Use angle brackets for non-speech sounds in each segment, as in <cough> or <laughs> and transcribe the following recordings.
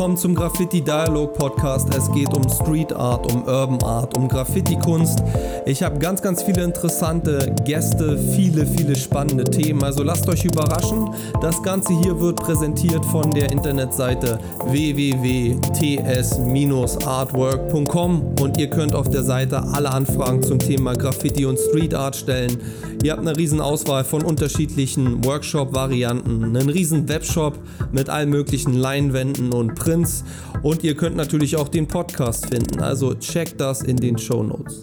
Willkommen zum Graffiti Dialog Podcast. Es geht um Street Art, um Urban Art, um Graffiti-Kunst. Ich habe ganz, ganz viele interessante Gäste, viele, viele spannende Themen. Also lasst euch überraschen. Das Ganze hier wird präsentiert von der Internetseite www.ts-artwork.com und ihr könnt auf der Seite alle Anfragen zum Thema Graffiti und Street Art stellen. Ihr habt eine riesen Auswahl von unterschiedlichen Workshop-Varianten, einen riesen Webshop mit allen möglichen Leinwänden und Prints und ihr könnt natürlich auch den Podcast finden. Also checkt das in den Show Notes.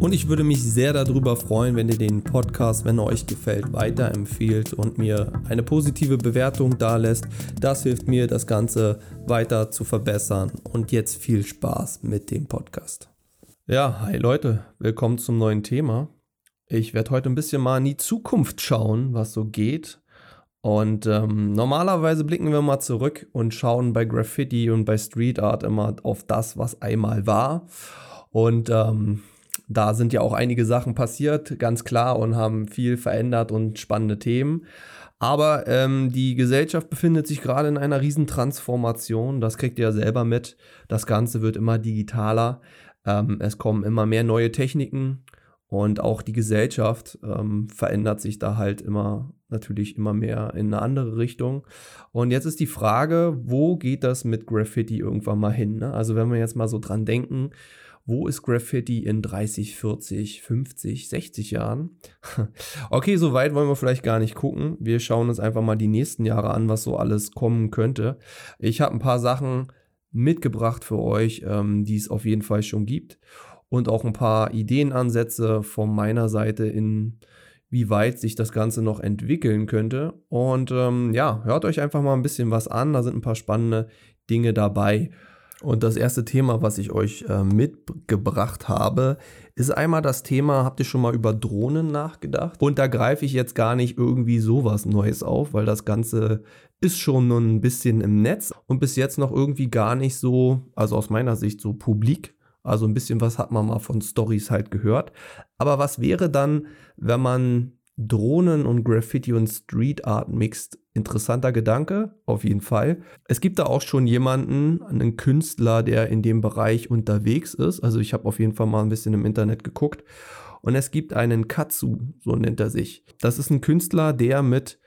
Und ich würde mich sehr darüber freuen, wenn ihr den Podcast, wenn er euch gefällt, weiterempfehlt und mir eine positive Bewertung da lässt. Das hilft mir, das Ganze weiter zu verbessern. Und jetzt viel Spaß mit dem Podcast. Ja, hi Leute, willkommen zum neuen Thema. Ich werde heute ein bisschen mal in die Zukunft schauen, was so geht. Und ähm, normalerweise blicken wir mal zurück und schauen bei Graffiti und bei Street Art immer auf das, was einmal war. Und ähm, da sind ja auch einige Sachen passiert, ganz klar, und haben viel verändert und spannende Themen. Aber ähm, die Gesellschaft befindet sich gerade in einer riesen Transformation. Das kriegt ihr ja selber mit. Das Ganze wird immer digitaler. Ähm, es kommen immer mehr neue Techniken und auch die Gesellschaft ähm, verändert sich da halt immer, natürlich immer mehr in eine andere Richtung. Und jetzt ist die Frage, wo geht das mit Graffiti irgendwann mal hin? Ne? Also wenn wir jetzt mal so dran denken, wo ist Graffiti in 30, 40, 50, 60 Jahren? <laughs> okay, so weit wollen wir vielleicht gar nicht gucken. Wir schauen uns einfach mal die nächsten Jahre an, was so alles kommen könnte. Ich habe ein paar Sachen mitgebracht für euch, ähm, die es auf jeden Fall schon gibt und auch ein paar Ideenansätze von meiner Seite in wie weit sich das Ganze noch entwickeln könnte. Und ähm, ja, hört euch einfach mal ein bisschen was an. Da sind ein paar spannende Dinge dabei. Und das erste Thema, was ich euch äh, mitgebracht habe, ist einmal das Thema, habt ihr schon mal über Drohnen nachgedacht? Und da greife ich jetzt gar nicht irgendwie sowas Neues auf, weil das Ganze ist schon ein bisschen im Netz und bis jetzt noch irgendwie gar nicht so, also aus meiner Sicht so publik. Also ein bisschen was hat man mal von Stories halt gehört. Aber was wäre dann, wenn man Drohnen und Graffiti und Street Art mixt? Interessanter Gedanke, auf jeden Fall. Es gibt da auch schon jemanden, einen Künstler, der in dem Bereich unterwegs ist. Also ich habe auf jeden Fall mal ein bisschen im Internet geguckt. Und es gibt einen Katsu, so nennt er sich. Das ist ein Künstler, der mit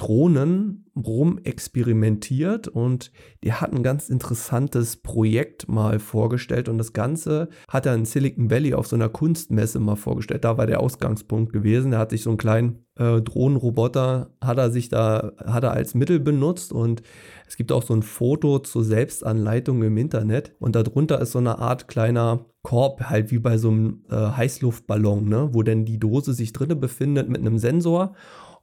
Drohnen rum experimentiert und der hat ein ganz interessantes Projekt mal vorgestellt und das Ganze hat er in Silicon Valley auf so einer Kunstmesse mal vorgestellt. Da war der Ausgangspunkt gewesen. Er hat sich so einen kleinen äh, Drohnenroboter, hat er sich da, hat er als Mittel benutzt und es gibt auch so ein Foto zur Selbstanleitung im Internet und darunter ist so eine Art kleiner Korb, halt wie bei so einem äh, Heißluftballon, ne? wo denn die Dose sich drinnen befindet mit einem Sensor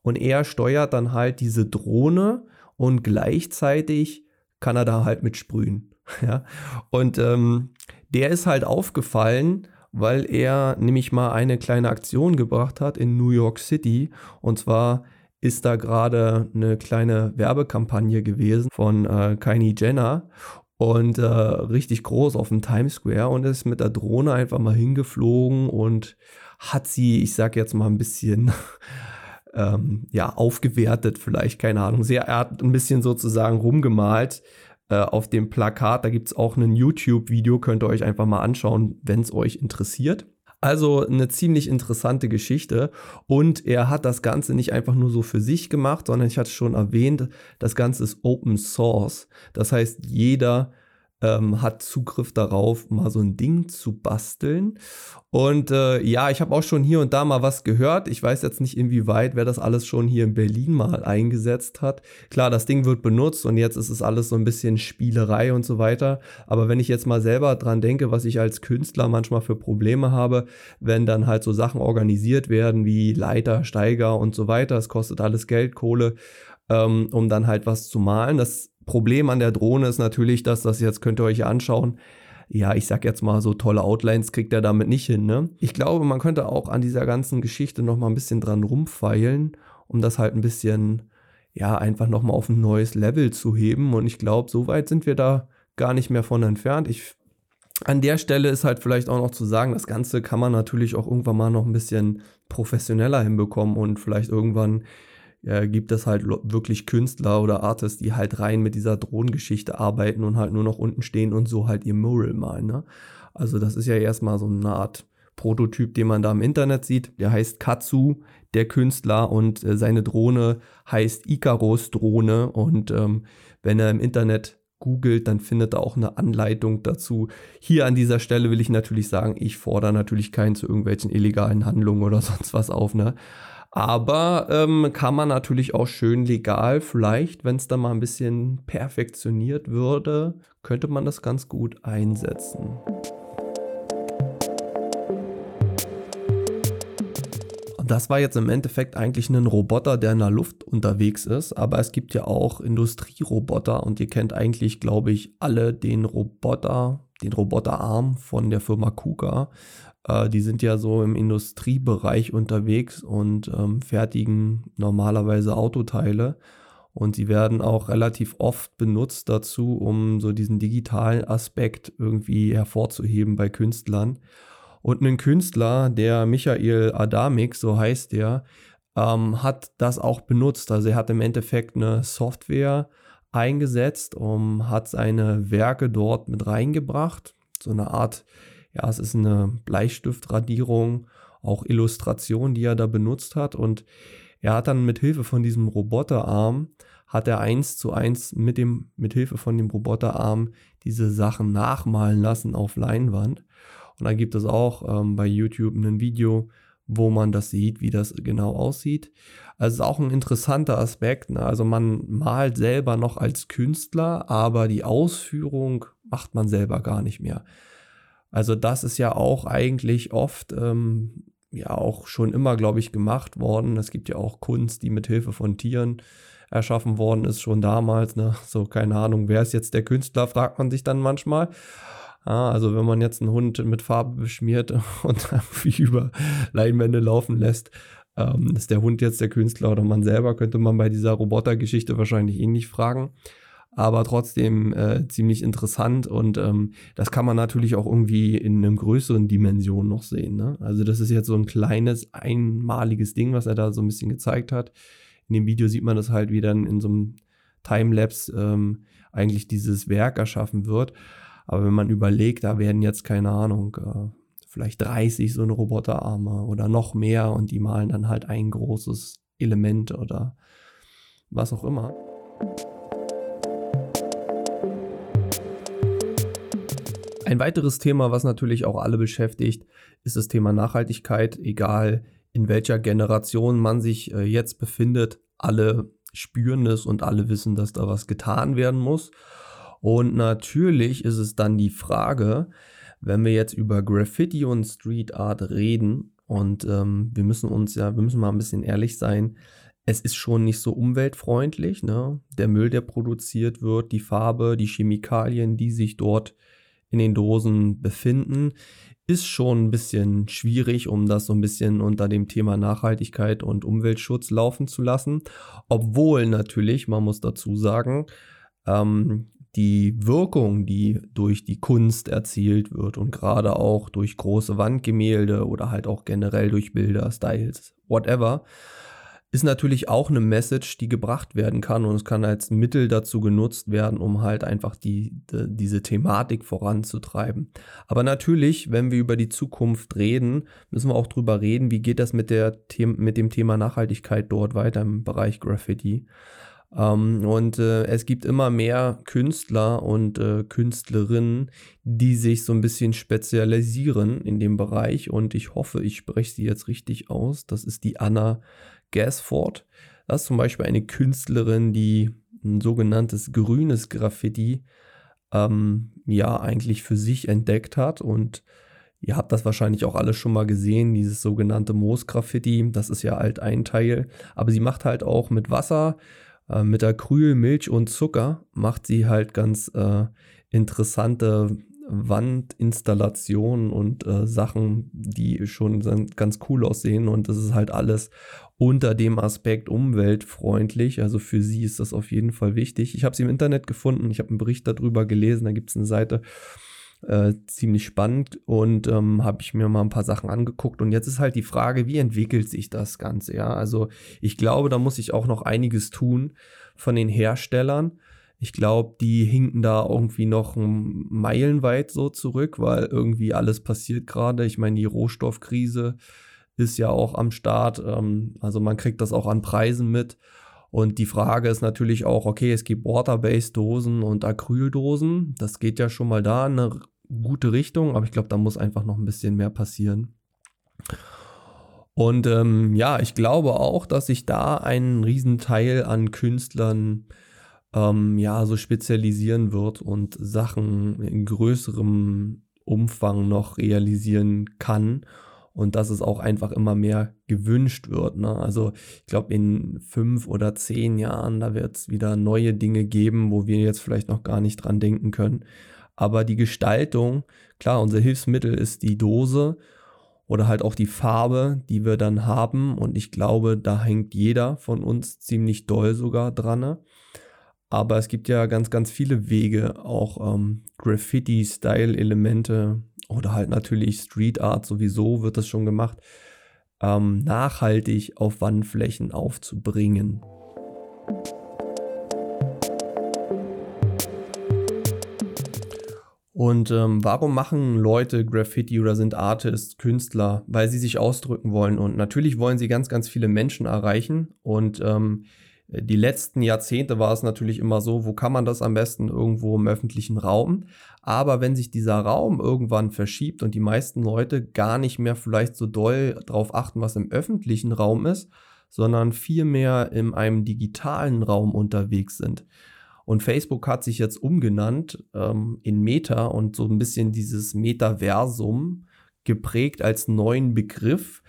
und er steuert dann halt diese Drohne und gleichzeitig kann er da halt mit sprühen. <laughs> Ja? Und ähm, der ist halt aufgefallen, weil er nämlich mal eine kleine Aktion gebracht hat in New York City. Und zwar ist da gerade eine kleine Werbekampagne gewesen von äh, Kylie Jenner und äh, richtig groß auf dem Times Square und ist mit der Drohne einfach mal hingeflogen und hat sie, ich sag jetzt mal ein bisschen <laughs> ähm, ja, aufgewertet, vielleicht, keine Ahnung. Sehr, er hat ein bisschen sozusagen rumgemalt äh, auf dem Plakat. Da gibt es auch ein YouTube-Video, könnt ihr euch einfach mal anschauen, wenn es euch interessiert. Also eine ziemlich interessante Geschichte und er hat das Ganze nicht einfach nur so für sich gemacht, sondern ich hatte schon erwähnt, das Ganze ist Open Source. Das heißt, jeder ähm, hat Zugriff darauf, mal so ein Ding zu basteln. Und äh, ja, ich habe auch schon hier und da mal was gehört. Ich weiß jetzt nicht, inwieweit wer das alles schon hier in Berlin mal eingesetzt hat. Klar, das Ding wird benutzt und jetzt ist es alles so ein bisschen Spielerei und so weiter. Aber wenn ich jetzt mal selber dran denke, was ich als Künstler manchmal für Probleme habe, wenn dann halt so Sachen organisiert werden wie Leiter, Steiger und so weiter, es kostet alles Geld, Kohle, ähm, um dann halt was zu malen. Das Problem an der Drohne ist natürlich, dass das jetzt könnt ihr euch anschauen. Ja, ich sag jetzt mal, so tolle Outlines kriegt er damit nicht hin. Ne? Ich glaube, man könnte auch an dieser ganzen Geschichte noch mal ein bisschen dran rumfeilen, um das halt ein bisschen, ja, einfach noch mal auf ein neues Level zu heben. Und ich glaube, so weit sind wir da gar nicht mehr von entfernt. Ich an der Stelle ist halt vielleicht auch noch zu sagen, das Ganze kann man natürlich auch irgendwann mal noch ein bisschen professioneller hinbekommen und vielleicht irgendwann äh, gibt es halt wirklich Künstler oder Artists, die halt rein mit dieser Drohnengeschichte arbeiten und halt nur noch unten stehen und so halt ihr Mural malen. Ne? Also das ist ja erstmal so eine Art Prototyp, den man da im Internet sieht. Der heißt Katsu, der Künstler, und äh, seine Drohne heißt Icarus Drohne. Und ähm, wenn er im Internet googelt, dann findet er auch eine Anleitung dazu. Hier an dieser Stelle will ich natürlich sagen, ich fordere natürlich keinen zu irgendwelchen illegalen Handlungen oder <laughs> sonst was auf. Ne? Aber ähm, kann man natürlich auch schön legal, vielleicht, wenn es da mal ein bisschen perfektioniert würde, könnte man das ganz gut einsetzen. das war jetzt im Endeffekt eigentlich ein Roboter, der in der Luft unterwegs ist, aber es gibt ja auch Industrieroboter und ihr kennt eigentlich, glaube ich, alle den Roboter, den Roboterarm von der Firma KUKA. Äh, die sind ja so im Industriebereich unterwegs und ähm, fertigen normalerweise Autoteile. Und sie werden auch relativ oft benutzt dazu, um so diesen digitalen Aspekt irgendwie hervorzuheben bei Künstlern. Und ein Künstler, der Michael Adamik, so heißt der, ähm, hat das auch benutzt. Also er hat im Endeffekt eine Software eingesetzt, um, hat seine Werke dort mit reingebracht. So eine Art, ja, es ist eine Bleistiftradierung, auch Illustration, die er da benutzt hat. Und er hat dann mit Hilfe von diesem Roboterarm hat er eins zu eins mit dem mit Hilfe von dem Roboterarm diese Sachen nachmalen lassen auf Leinwand. Und dann gibt es auch ähm, bei YouTube ein Video, wo man das sieht, wie das genau aussieht. Also ist auch ein interessanter Aspekt. Ne? Also man malt selber noch als Künstler, aber die Ausführung macht man selber gar nicht mehr. Also das ist ja auch eigentlich oft ähm, ja auch schon immer, glaube ich, gemacht worden. Es gibt ja auch Kunst, die mit Hilfe von Tieren erschaffen worden ist, schon damals. Ne? <laughs> So keine Ahnung, wer ist jetzt der Künstler, fragt man sich dann manchmal. Ja, also wenn man jetzt einen Hund mit Farbe beschmiert <laughs> und <laughs> wie über Leinwände laufen lässt, ähm, ist der Hund jetzt der Künstler oder man selber, könnte man bei dieser Robotergeschichte wahrscheinlich ähnlich fragen. Aber trotzdem äh, ziemlich interessant und ähm, das kann man natürlich auch irgendwie in einem größeren Dimension noch sehen. Ne? Also das ist jetzt so ein kleines, einmaliges Ding, was er da so ein bisschen gezeigt hat. In dem Video sieht man das halt, wie dann in so einem Timelapse ähm, eigentlich dieses Werk erschaffen wird. Aber wenn man überlegt, da werden jetzt keine Ahnung, äh, vielleicht 30 so eine Roboterarme oder noch mehr und die malen dann halt ein großes Element oder was auch immer. Ein weiteres Thema, was natürlich auch alle beschäftigt, ist das Thema Nachhaltigkeit, egal in welcher Generation man sich äh, jetzt befindet. Alle spüren es und alle wissen, dass da was getan werden muss. Und natürlich ist es dann die Frage, wenn wir jetzt über Graffiti und Street Art reden, und ähm, wir müssen uns ja, wir müssen mal ein bisschen ehrlich sein, es ist schon nicht so umweltfreundlich. Ne? Der Müll, der produziert wird, die Farbe, die Chemikalien, die sich dort in den Dosen befinden, ist schon ein bisschen schwierig, um das so ein bisschen unter dem Thema Nachhaltigkeit und Umweltschutz laufen zu lassen. Obwohl natürlich, man muss dazu sagen, ähm, die Wirkung, die durch die Kunst erzielt wird und gerade auch durch große Wandgemälde oder halt auch generell durch Bilder, Styles, whatever, ist natürlich auch eine Message, die gebracht werden kann und es kann als Mittel dazu genutzt werden, um halt einfach die, die, diese Thematik voranzutreiben. Aber natürlich, wenn wir über die Zukunft reden, müssen wir auch drüber reden, wie geht das mit, der, mit dem Thema Nachhaltigkeit dort weiter im Bereich Graffiti. Ähm, und äh, es gibt immer mehr Künstler und äh, Künstlerinnen, die sich so ein bisschen spezialisieren in dem Bereich. Und ich hoffe, ich spreche sie jetzt richtig aus. Das ist die Anna Gasford. Das ist zum Beispiel eine Künstlerin, die ein sogenanntes grünes Graffiti ähm, ja eigentlich für sich entdeckt hat und Ihr habt das wahrscheinlich auch alle schon mal gesehen, dieses sogenannte Moos-Graffiti. Das ist ja halt ein Teil. Aber sie macht halt auch mit Wasser äh, mit Acryl, Milch und Zucker macht sie halt ganz äh, interessante Wandinstallationen und äh, Sachen, die schon ganz cool aussehen. Und das ist halt alles unter dem Aspekt umweltfreundlich. Also für sie ist das auf jeden Fall wichtig. Ich habe sie im Internet gefunden, ich habe einen Bericht darüber gelesen, da gibt es eine Seite. Äh, ziemlich spannend und ähm, habe ich mir mal ein paar Sachen angeguckt und jetzt ist halt die Frage, wie entwickelt sich das Ganze, ja? Also ich glaube, da muss ich auch noch einiges tun von den Herstellern. Ich glaube, die hinken da irgendwie noch meilenweit so zurück, weil irgendwie alles passiert gerade. Ich meine, die Rohstoffkrise ist ja auch am Start. Ähm, also man kriegt das auch an Preisen mit. Und die Frage ist natürlich auch, okay, es gibt Water-Based-Dosen und Acryldosen. Das geht ja schon mal da in eine gute Richtung, aber ich glaube, da muss einfach noch ein bisschen mehr passieren. Und ähm, ja, ich glaube auch, dass sich da ein Riesenteil an Künstlern ähm, ja so spezialisieren wird und Sachen in größerem Umfang noch realisieren kann und dass es auch einfach immer mehr gewünscht wird. Ne? Also ich glaube, in fünf oder zehn Jahren, da wird es wieder neue Dinge geben, wo wir jetzt vielleicht noch gar nicht dran denken können. Aber die Gestaltung, klar, unser Hilfsmittel ist die Dose oder halt auch die Farbe, die wir dann haben. Und ich glaube, da hängt jeder von uns ziemlich doll sogar dran. Ne? Aber es gibt ja ganz, ganz viele Wege, auch ähm, Graffiti-Style-Elemente oder halt natürlich Street Art sowieso wird das schon gemacht, ähm, nachhaltig auf Wandflächen aufzubringen. Und ähm, warum machen Leute Graffiti oder sind Artists, Künstler? Weil sie sich ausdrücken wollen. Und natürlich wollen sie ganz, ganz viele Menschen erreichen. Und ähm, die letzten Jahrzehnte war es natürlich immer so, wo kann man das am besten irgendwo im öffentlichen Raum. Aber wenn sich dieser Raum irgendwann verschiebt und die meisten Leute gar nicht mehr vielleicht so doll darauf achten, was im öffentlichen Raum ist, sondern viel mehr in einem digitalen Raum unterwegs sind. Und Facebook hat sich jetzt umgenannt ähm, in Meta und so ein bisschen dieses Metaversum geprägt als neuen Begriff.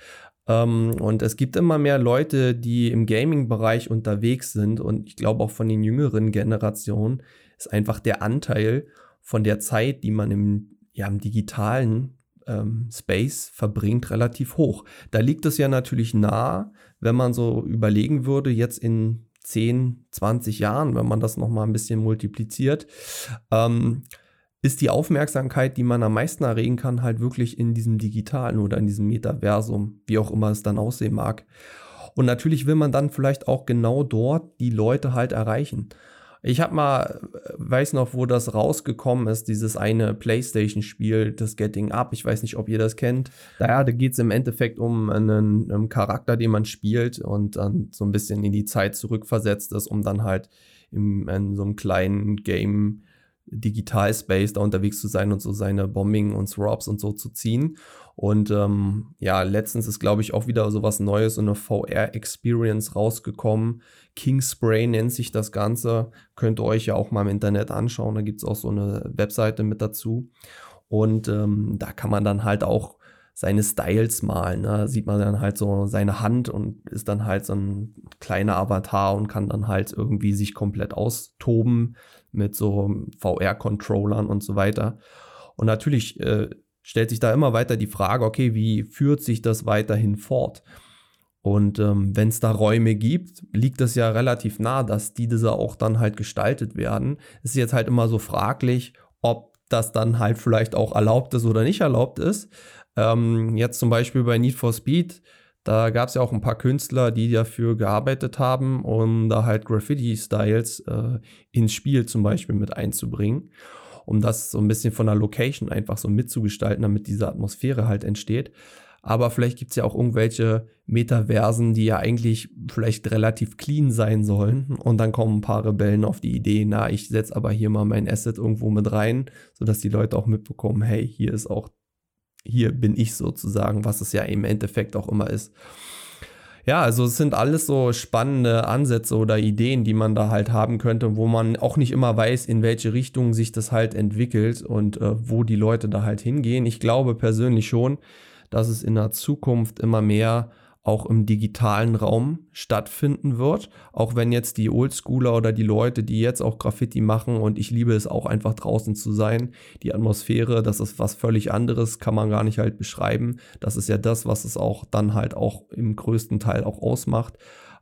Ähm, und es gibt immer mehr Leute, die im Gaming-Bereich unterwegs sind. Und ich glaube auch von den jüngeren Generationen ist einfach der Anteil von der Zeit, die man im, ja, im digitalen ähm, Space verbringt, relativ hoch. Da liegt es ja natürlich nah, wenn man so überlegen würde, jetzt in 10, 20 Jahren, wenn man das nochmal ein bisschen multipliziert, ähm, ist die Aufmerksamkeit, die man am meisten erregen kann, halt wirklich in diesem digitalen oder in diesem Metaversum, wie auch immer es dann aussehen mag. Und natürlich will man dann vielleicht auch genau dort die Leute halt erreichen. Ich habe mal, äh, weiß noch, wo das rausgekommen ist, dieses eine PlayStation-Spiel, das Getting Up. Ich weiß nicht, ob ihr das kennt. Daher, da geht es im Endeffekt um einen, einen, Charakter, den man spielt und dann so ein bisschen in die Zeit zurückversetzt ist, um dann halt in, in so einem kleinen Game Digital Space da unterwegs zu sein und so seine Bombing und Throps und so zu ziehen. Und ähm, ja, letztens ist, glaube ich, auch wieder so was Neues, so eine VR-Experience rausgekommen. Kingspray nennt sich das Ganze. Könnt ihr euch ja auch mal im Internet anschauen. Da gibt es auch so eine Webseite mit dazu. Und ähm, da kann man dann halt auch seine Styles malen. Ne? Da sieht man dann halt so seine Hand und ist dann halt so ein kleiner Avatar und kann dann halt irgendwie sich komplett austoben mit so VR-Controllern und so weiter. Und natürlich äh, stellt sich da immer weiter die Frage, okay, wie führt sich das weiterhin fort? Und ähm, wenn es da Räume gibt, liegt es ja relativ nah, dass die diese auch dann halt gestaltet werden. Es ist jetzt halt immer so fraglich, ob das dann halt vielleicht auch erlaubt ist oder nicht erlaubt ist. Ähm, jetzt zum Beispiel bei Need for Speed, da gab es ja auch ein paar Künstler, die dafür gearbeitet haben, um da halt Graffiti-Styles äh, ins Spiel zum Beispiel mit einzubringen, um das so ein bisschen von der Location einfach so mitzugestalten, damit diese Atmosphäre halt entsteht. Aber vielleicht gibt es ja auch irgendwelche Metaversen, die ja eigentlich vielleicht relativ clean sein sollen. Und dann kommen ein paar Rebellen auf die Idee, na, ich setze aber hier mal mein Asset irgendwo mit rein, sodass die Leute auch mitbekommen, hey, hier ist auch hier bin ich sozusagen, was es ja im Endeffekt auch immer ist. Ja, also es sind alles so spannende Ansätze oder Ideen, die man da halt haben könnte, wo man auch nicht immer weiß, in welche Richtung sich das halt entwickelt und äh, wo die Leute da halt hingehen. Ich glaube persönlich schon, dass es in der Zukunft immer mehr auch im digitalen Raum stattfinden wird. Auch wenn jetzt die Oldschooler oder die Leute, die jetzt auch Graffiti machen und ich liebe es auch einfach draußen zu sein, die Atmosphäre, das ist was völlig anderes, kann man gar nicht halt beschreiben. Das ist ja das, was es auch dann halt auch im größten Teil auch ausmacht.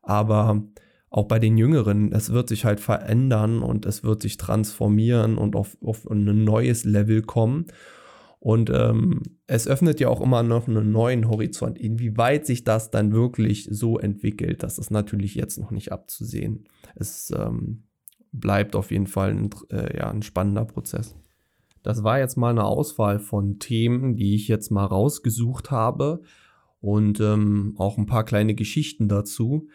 Aber auch bei den Jüngeren, es wird sich halt verändern und es wird sich transformieren und auf, auf ein neues Level kommen. Und ähm, es öffnet ja auch immer noch einen neuen Horizont. Inwieweit sich das dann wirklich so entwickelt, das ist natürlich jetzt noch nicht abzusehen. Es ähm, bleibt auf jeden Fall ein, äh, ja, ein spannender Prozess. Das war jetzt mal eine Auswahl von Themen, die ich jetzt mal rausgesucht habe und ähm, auch ein paar kleine Geschichten dazu.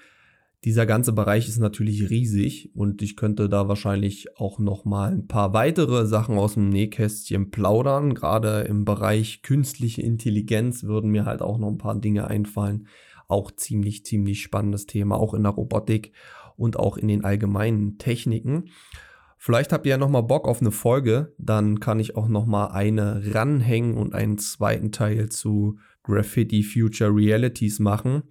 Dieser ganze Bereich ist natürlich riesig und ich könnte da wahrscheinlich auch noch mal ein paar weitere Sachen aus dem Nähkästchen plaudern. Gerade im Bereich künstliche Intelligenz würden mir halt auch noch ein paar Dinge einfallen. Auch ziemlich, ziemlich spannendes Thema, auch in der Robotik und auch in den allgemeinen Techniken. Vielleicht habt ihr ja noch mal Bock auf eine Folge, dann kann ich auch noch mal eine ranhängen und einen zweiten Teil zu Graffiti Future Realities machen.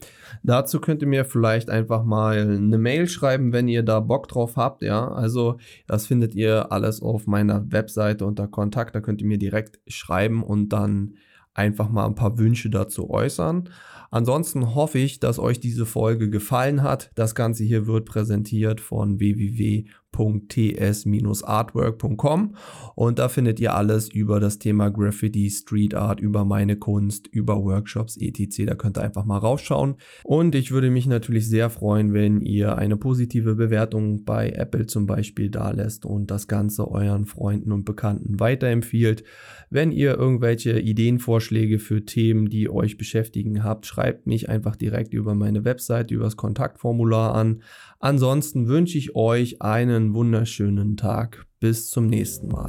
Dazu könnt ihr mir vielleicht einfach mal eine Mail schreiben, wenn ihr da Bock drauf habt. Ja, also das findet ihr alles auf meiner Webseite unter Kontakt. Da könnt ihr mir direkt schreiben und dann einfach mal ein paar Wünsche dazu äußern. Ansonsten hoffe ich, dass euch diese Folge gefallen hat. Das Ganze hier wird präsentiert von www.ts-artwork.com und da findet ihr alles über das Thema Graffiti, Street Art, über meine Kunst, über Workshops, etc. Da könnt ihr einfach mal rausschauen. Und ich würde mich natürlich sehr freuen, wenn ihr eine positive Bewertung bei Apple zum Beispiel da lässt und das Ganze euren Freunden und Bekannten weiterempfiehlt. Wenn ihr irgendwelche Ideenvorschläge für Themen, die euch beschäftigen habt, schreibt mich einfach direkt über meine Website, über das Kontaktformular an. Ansonsten wünsche ich euch einen wunderschönen Tag. Bis zum nächsten Mal.